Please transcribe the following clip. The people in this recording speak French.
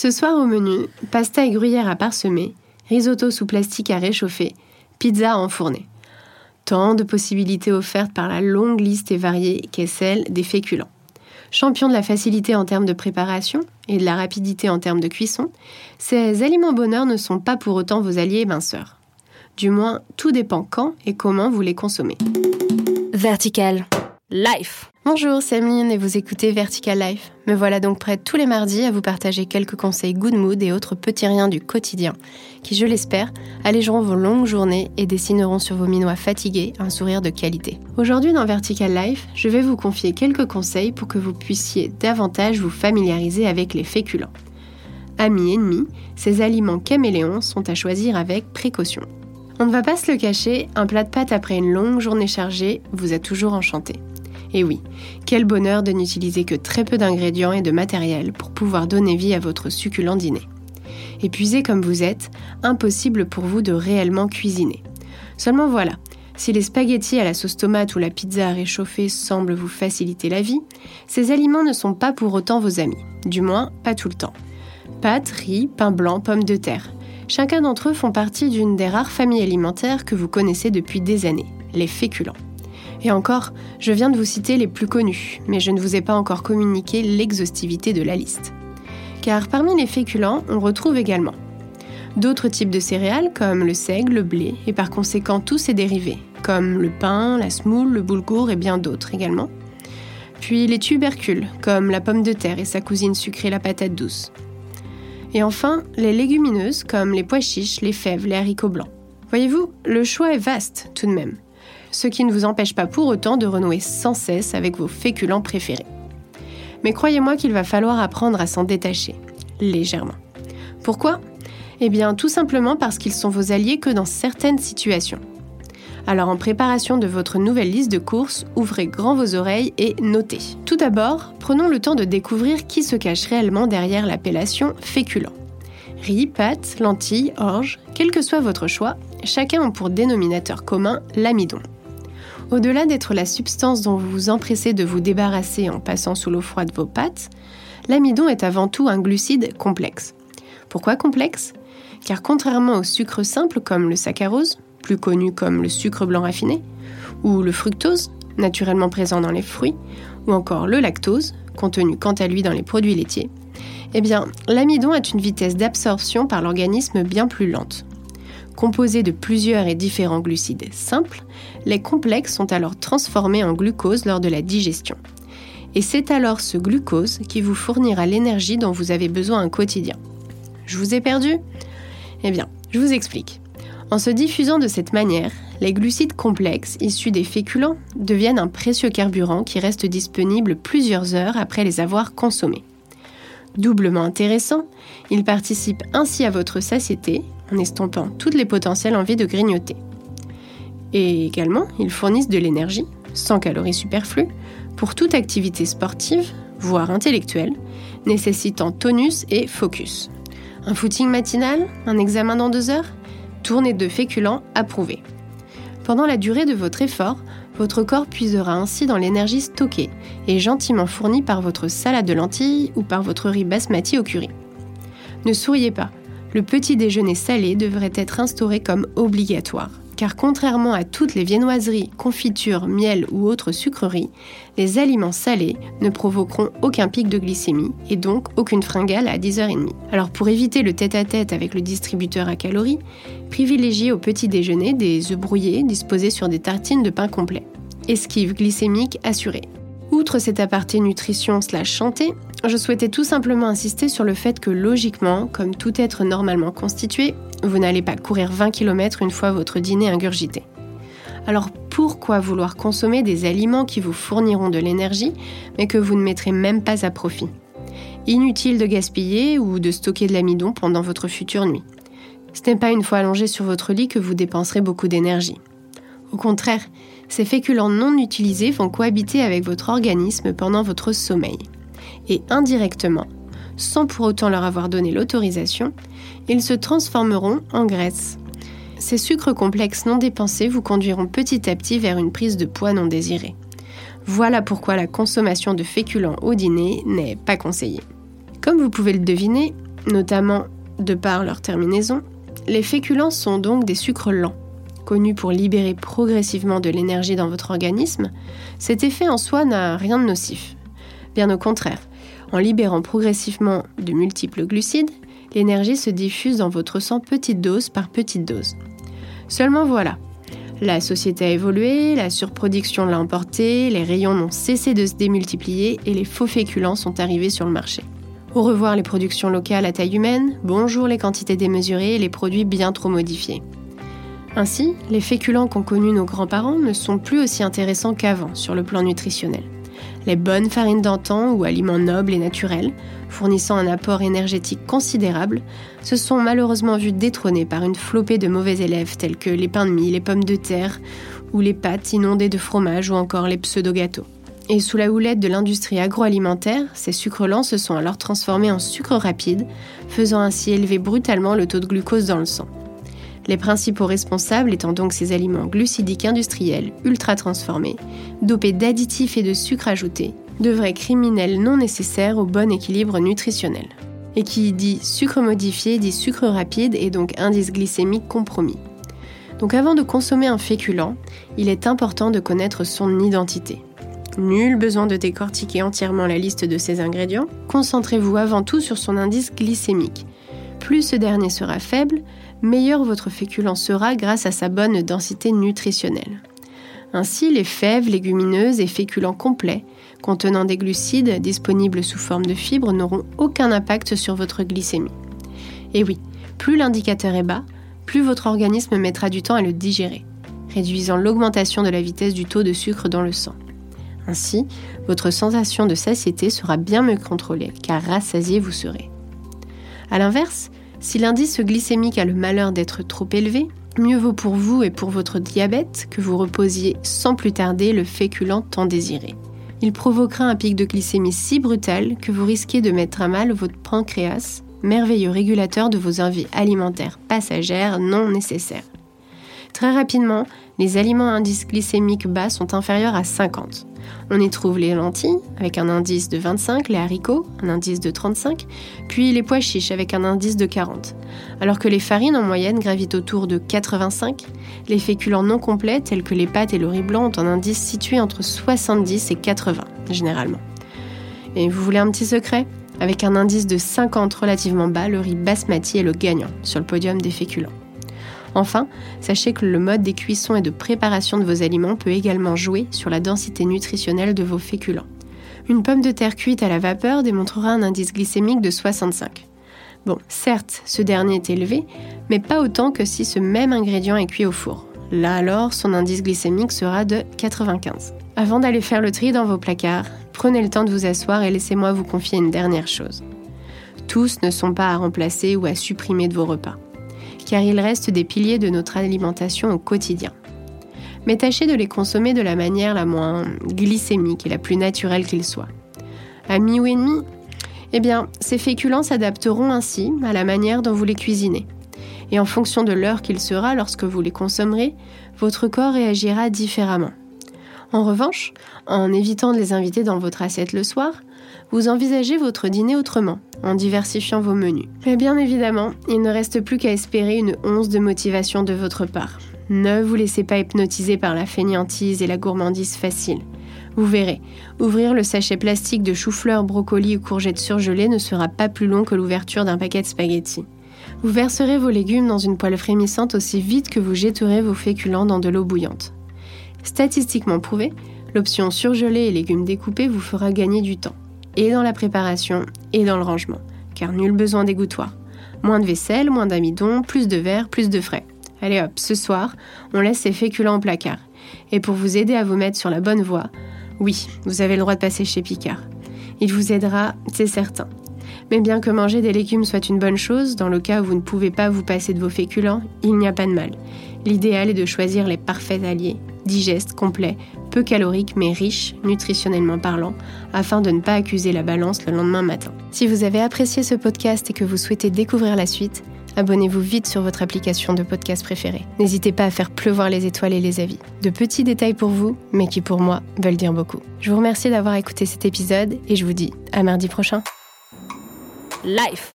Ce soir au menu, pasta et gruyère à parsemer, risotto sous plastique à réchauffer, pizza à enfourner. Tant de possibilités offertes par la longue liste et variée qu'est celle des féculents. Champion de la facilité en termes de préparation et de la rapidité en termes de cuisson, ces aliments bonheur ne sont pas pour autant vos alliés minceurs. Du moins, tout dépend quand et comment vous les consommez. Vertical. Life. Bonjour, c'est et vous écoutez Vertical Life. Me voilà donc prête tous les mardis à vous partager quelques conseils good mood et autres petits riens du quotidien qui, je l'espère, allégeront vos longues journées et dessineront sur vos minois fatigués un sourire de qualité. Aujourd'hui dans Vertical Life, je vais vous confier quelques conseils pour que vous puissiez davantage vous familiariser avec les féculents. Amis ennemis, ces aliments caméléons sont à choisir avec précaution. On ne va pas se le cacher, un plat de pâtes après une longue journée chargée vous a toujours enchanté. Et oui, quel bonheur de n'utiliser que très peu d'ingrédients et de matériel pour pouvoir donner vie à votre succulent dîner. Épuisé comme vous êtes, impossible pour vous de réellement cuisiner. Seulement voilà, si les spaghettis à la sauce tomate ou la pizza à réchauffer semblent vous faciliter la vie, ces aliments ne sont pas pour autant vos amis, du moins pas tout le temps. Pâtes, riz, pain blanc, pommes de terre. Chacun d'entre eux font partie d'une des rares familles alimentaires que vous connaissez depuis des années, les féculents. Et encore, je viens de vous citer les plus connus, mais je ne vous ai pas encore communiqué l'exhaustivité de la liste. Car parmi les féculents, on retrouve également d'autres types de céréales comme le seigle, le blé, et par conséquent tous ses dérivés, comme le pain, la semoule, le boulgour et bien d'autres également. Puis les tubercules, comme la pomme de terre et sa cousine sucrée la patate douce. Et enfin, les légumineuses, comme les pois chiches, les fèves, les haricots blancs. Voyez-vous, le choix est vaste tout de même ce qui ne vous empêche pas pour autant de renouer sans cesse avec vos féculents préférés. Mais croyez-moi qu'il va falloir apprendre à s'en détacher, légèrement. Pourquoi? Eh bien tout simplement parce qu'ils sont vos alliés que dans certaines situations. Alors en préparation de votre nouvelle liste de courses, ouvrez grand vos oreilles et notez. Tout d'abord, prenons le temps de découvrir qui se cache réellement derrière l'appellation féculent. Riz, pâtes, lentilles, orge, quel que soit votre choix, chacun a pour dénominateur commun l'amidon. Au-delà d'être la substance dont vous vous empressez de vous débarrasser en passant sous l'eau froide vos pâtes, l'amidon est avant tout un glucide complexe. Pourquoi complexe? Car contrairement au sucre simple comme le saccharose, plus connu comme le sucre blanc raffiné, ou le fructose, naturellement présent dans les fruits, ou encore le lactose, contenu quant à lui dans les produits laitiers, eh l'amidon a une vitesse d'absorption par l'organisme bien plus lente. Composés de plusieurs et différents glucides simples, les complexes sont alors transformés en glucose lors de la digestion. Et c'est alors ce glucose qui vous fournira l'énergie dont vous avez besoin au quotidien. Je vous ai perdu? Eh bien, je vous explique. En se diffusant de cette manière, les glucides complexes issus des féculents deviennent un précieux carburant qui reste disponible plusieurs heures après les avoir consommés. Doublement intéressant, ils participent ainsi à votre satiété en estompant toutes les potentielles envies de grignoter. Et également, ils fournissent de l'énergie, sans calories superflues, pour toute activité sportive, voire intellectuelle, nécessitant tonus et focus. Un footing matinal, un examen dans deux heures, tournée de féculents approuvée. Pendant la durée de votre effort, votre corps puisera ainsi dans l'énergie stockée et gentiment fournie par votre salade de lentilles ou par votre riz basmati au curry. Ne souriez pas, le petit déjeuner salé devrait être instauré comme obligatoire. Car contrairement à toutes les viennoiseries, confitures, miel ou autres sucreries, les aliments salés ne provoqueront aucun pic de glycémie et donc aucune fringale à 10h30. Alors pour éviter le tête-à-tête avec le distributeur à calories, privilégiez au petit déjeuner des œufs brouillés disposés sur des tartines de pain complet. Esquive glycémique assurée. Outre cet aparté nutrition slash chanté, je souhaitais tout simplement insister sur le fait que logiquement, comme tout être normalement constitué, vous n'allez pas courir 20 km une fois votre dîner ingurgité. Alors pourquoi vouloir consommer des aliments qui vous fourniront de l'énergie mais que vous ne mettrez même pas à profit? Inutile de gaspiller ou de stocker de l'amidon pendant votre future nuit. Ce n'est pas une fois allongé sur votre lit que vous dépenserez beaucoup d'énergie. Au contraire, ces féculents non utilisés vont cohabiter avec votre organisme pendant votre sommeil. Et indirectement, sans pour autant leur avoir donné l'autorisation, ils se transformeront en graisse. Ces sucres complexes non dépensés vous conduiront petit à petit vers une prise de poids non désirée. Voilà pourquoi la consommation de féculents au dîner n'est pas conseillée. Comme vous pouvez le deviner, notamment de par leur terminaison, les féculents sont donc des sucres lents. Connus pour libérer progressivement de l'énergie dans votre organisme, cet effet en soi n'a rien de nocif. Bien au contraire, en libérant progressivement de multiples glucides, l'énergie se diffuse dans votre sang petite dose par petite dose. Seulement voilà, la société a évolué, la surproduction l'a emporté, les rayons n'ont cessé de se démultiplier et les faux féculents sont arrivés sur le marché. Au revoir les productions locales à taille humaine, bonjour les quantités démesurées et les produits bien trop modifiés. Ainsi, les féculents qu'ont connus nos grands-parents ne sont plus aussi intéressants qu'avant sur le plan nutritionnel. Les bonnes farines d'antan ou aliments nobles et naturels, fournissant un apport énergétique considérable, se sont malheureusement vus détrônés par une flopée de mauvais élèves tels que les pains de mie, les pommes de terre ou les pâtes inondées de fromage ou encore les pseudo-gâteaux. Et sous la houlette de l'industrie agroalimentaire, ces sucres lents se sont alors transformés en sucre rapide, faisant ainsi élever brutalement le taux de glucose dans le sang. Les principaux responsables étant donc ces aliments glucidiques industriels ultra transformés, dopés d'additifs et de sucres ajoutés, de vrais criminels non nécessaires au bon équilibre nutritionnel. Et qui dit sucre modifié dit sucre rapide et donc indice glycémique compromis. Donc avant de consommer un féculent, il est important de connaître son identité. Nul besoin de décortiquer entièrement la liste de ses ingrédients, concentrez-vous avant tout sur son indice glycémique. Plus ce dernier sera faible, meilleur votre féculent sera grâce à sa bonne densité nutritionnelle. Ainsi, les fèves, légumineuses et féculents complets, contenant des glucides disponibles sous forme de fibres, n'auront aucun impact sur votre glycémie. Et oui, plus l'indicateur est bas, plus votre organisme mettra du temps à le digérer, réduisant l'augmentation de la vitesse du taux de sucre dans le sang. Ainsi, votre sensation de satiété sera bien mieux contrôlée, car rassasié vous serez. A l'inverse, si l'indice glycémique a le malheur d'être trop élevé, mieux vaut pour vous et pour votre diabète que vous reposiez sans plus tarder le féculent tant désiré. Il provoquera un pic de glycémie si brutal que vous risquez de mettre à mal votre pancréas, merveilleux régulateur de vos envies alimentaires passagères non nécessaires. Très rapidement, les aliments à indice glycémique bas sont inférieurs à 50. On y trouve les lentilles avec un indice de 25, les haricots, un indice de 35, puis les pois chiches avec un indice de 40. Alors que les farines en moyenne gravitent autour de 85, les féculents non complets tels que les pâtes et le riz blanc ont un indice situé entre 70 et 80 généralement. Et vous voulez un petit secret? Avec un indice de 50 relativement bas, le riz basmati est le gagnant sur le podium des féculents. Enfin, sachez que le mode des cuissons et de préparation de vos aliments peut également jouer sur la densité nutritionnelle de vos féculents. Une pomme de terre cuite à la vapeur démontrera un indice glycémique de 65. Bon, certes, ce dernier est élevé, mais pas autant que si ce même ingrédient est cuit au four. Là alors, son indice glycémique sera de 95. Avant d'aller faire le tri dans vos placards, prenez le temps de vous asseoir et laissez-moi vous confier une dernière chose. Tous ne sont pas à remplacer ou à supprimer de vos repas car ils restent des piliers de notre alimentation au quotidien. Mais tâchez de les consommer de la manière la moins glycémique et la plus naturelle qu'ils soient. Amis ou ennemis Eh bien, ces féculents s'adapteront ainsi à la manière dont vous les cuisinez. Et en fonction de l'heure qu'il sera lorsque vous les consommerez, votre corps réagira différemment. En revanche, en évitant de les inviter dans votre assiette le soir, vous envisagez votre dîner autrement, en diversifiant vos menus. Mais bien évidemment, il ne reste plus qu'à espérer une once de motivation de votre part. Ne vous laissez pas hypnotiser par la fainéantise et la gourmandise facile. Vous verrez, ouvrir le sachet plastique de chou-fleur, brocoli ou courgettes surgelées ne sera pas plus long que l'ouverture d'un paquet de spaghettis. Vous verserez vos légumes dans une poêle frémissante aussi vite que vous jetterez vos féculents dans de l'eau bouillante. Statistiquement prouvé, l'option surgelée et légumes découpés vous fera gagner du temps et dans la préparation et dans le rangement, car nul besoin d'égouttoir. Moins de vaisselle, moins d'amidon, plus de verre, plus de frais. Allez hop, ce soir, on laisse ces féculents au placard. Et pour vous aider à vous mettre sur la bonne voie, oui, vous avez le droit de passer chez Picard. Il vous aidera, c'est certain. Mais bien que manger des légumes soit une bonne chose, dans le cas où vous ne pouvez pas vous passer de vos féculents, il n'y a pas de mal. L'idéal est de choisir les parfaits alliés, digestes, complets, peu caloriques mais riches, nutritionnellement parlant, afin de ne pas accuser la balance le lendemain matin. Si vous avez apprécié ce podcast et que vous souhaitez découvrir la suite, abonnez-vous vite sur votre application de podcast préférée. N'hésitez pas à faire pleuvoir les étoiles et les avis. De petits détails pour vous, mais qui pour moi veulent dire beaucoup. Je vous remercie d'avoir écouté cet épisode et je vous dis à mardi prochain. Life